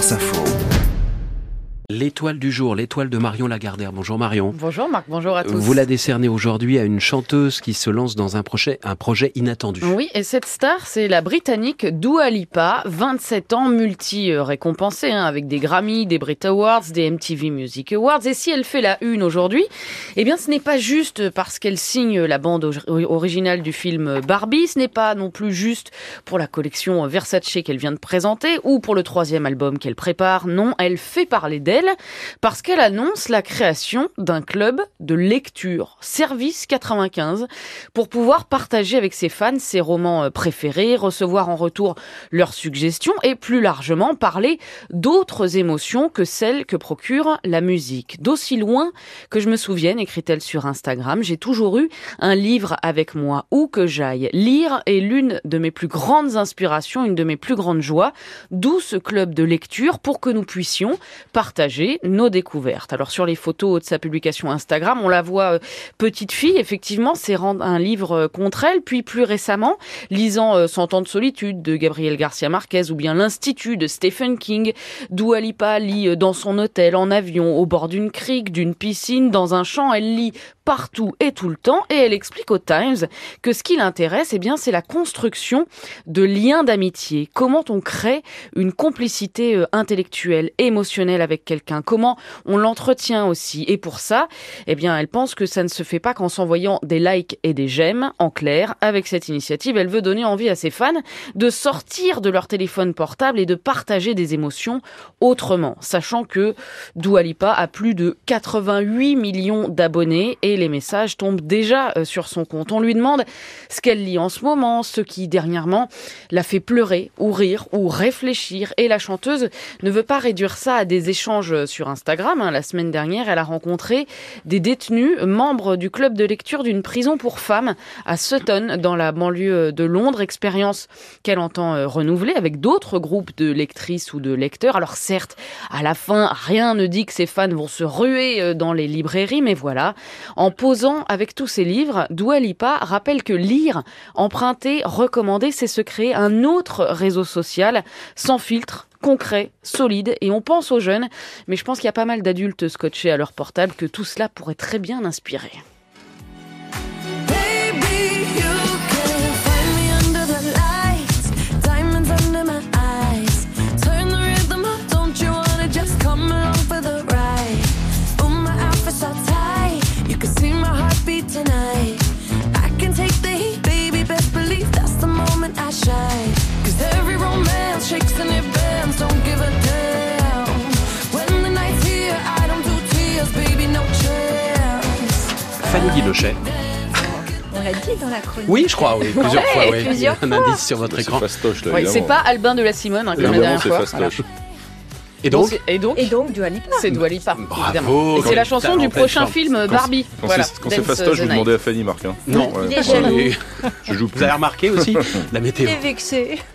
France Info. L'étoile du jour, l'étoile de Marion Lagardère. Bonjour Marion. Bonjour Marc, bonjour à tous. Vous la décernez aujourd'hui à une chanteuse qui se lance dans un projet, un projet inattendu. Oui, et cette star, c'est la britannique Dua Lipa, 27 ans, multi-récompensée, hein, avec des Grammy, des Brit Awards, des MTV Music Awards. Et si elle fait la une aujourd'hui, eh bien ce n'est pas juste parce qu'elle signe la bande originale du film Barbie, ce n'est pas non plus juste pour la collection Versace qu'elle vient de présenter ou pour le troisième album qu'elle prépare. Non, elle fait parler d'elle parce qu'elle annonce la création d'un club de lecture, Service 95, pour pouvoir partager avec ses fans ses romans euh, préférés, recevoir en retour leurs suggestions et plus largement parler d'autres émotions que celles que procure la musique. D'aussi loin que je me souvienne, écrit-elle sur Instagram, j'ai toujours eu un livre avec moi où que j'aille. Lire est l'une de mes plus grandes inspirations, une de mes plus grandes joies, d'où ce club de lecture pour que nous puissions partager nos découvertes. Alors sur les photos de sa publication Instagram, on la voit euh, petite fille, effectivement, c'est un livre euh, contre elle, puis plus récemment, lisant euh, Cent ans de solitude de Gabriel Garcia Marquez ou bien L'Institut de Stephen King, Dua Lipa lit dans son hôtel, en avion, au bord d'une crique, d'une piscine, dans un champ, elle lit partout et tout le temps et elle explique au Times que ce qui l'intéresse, eh bien, c'est la construction de liens d'amitié. Comment on crée une complicité intellectuelle, émotionnelle avec quelqu'un, comment on l'entretient aussi? Et pour ça, eh bien, elle pense que ça ne se fait pas qu'en s'envoyant des likes et des j'aime. En clair, avec cette initiative, elle veut donner envie à ses fans de sortir de leur téléphone portable et de partager des émotions autrement, sachant que Dua Lipa a plus de 88 millions d'abonnés et les messages tombent déjà euh, sur son compte. On lui demande ce qu'elle lit en ce moment, ce qui dernièrement l'a fait pleurer ou rire ou réfléchir et la chanteuse ne veut pas réduire ça à des échanges sur Instagram. Hein. La semaine dernière, elle a rencontré des détenus, membres du club de lecture d'une prison pour femmes à Sutton, dans la banlieue de Londres. Expérience qu'elle entend euh, renouveler avec d'autres groupes de lectrices ou de lecteurs. Alors certes, à la fin, rien ne dit que ces fans vont se ruer euh, dans les librairies, mais voilà. En posant avec tous ces livres, Dua Lipa rappelle que lire, emprunter, recommander, c'est se créer un autre réseau social sans filtre, concret, solide, et on pense aux jeunes, mais je pense qu'il y a pas mal d'adultes scotchés à leur portable que tout cela pourrait très bien inspirer. Fanny Guilochet. On l'a dit dans la chronique. Oui, je crois, oui, plusieurs fois. Oui. plusieurs un indice sur votre écran. Fastoche, là, Oui, c'est pas Albin de la Simone, hein, comme la dernière c'est fois. fastoche. Et donc, Et donc, Et donc, Dua Lipa. c'est Dua Lipa, Bravo, évidemment. Et c'est la chanson du prochain film euh, Barbie. Quand voilà, c'est quand c'est Dance fastoche, the vous demandez à Fanny, Marc. hein. non. Ouais. Il est jaloux. Et Je joue Vous plus. avez remarqué aussi la météo. Il est vexé.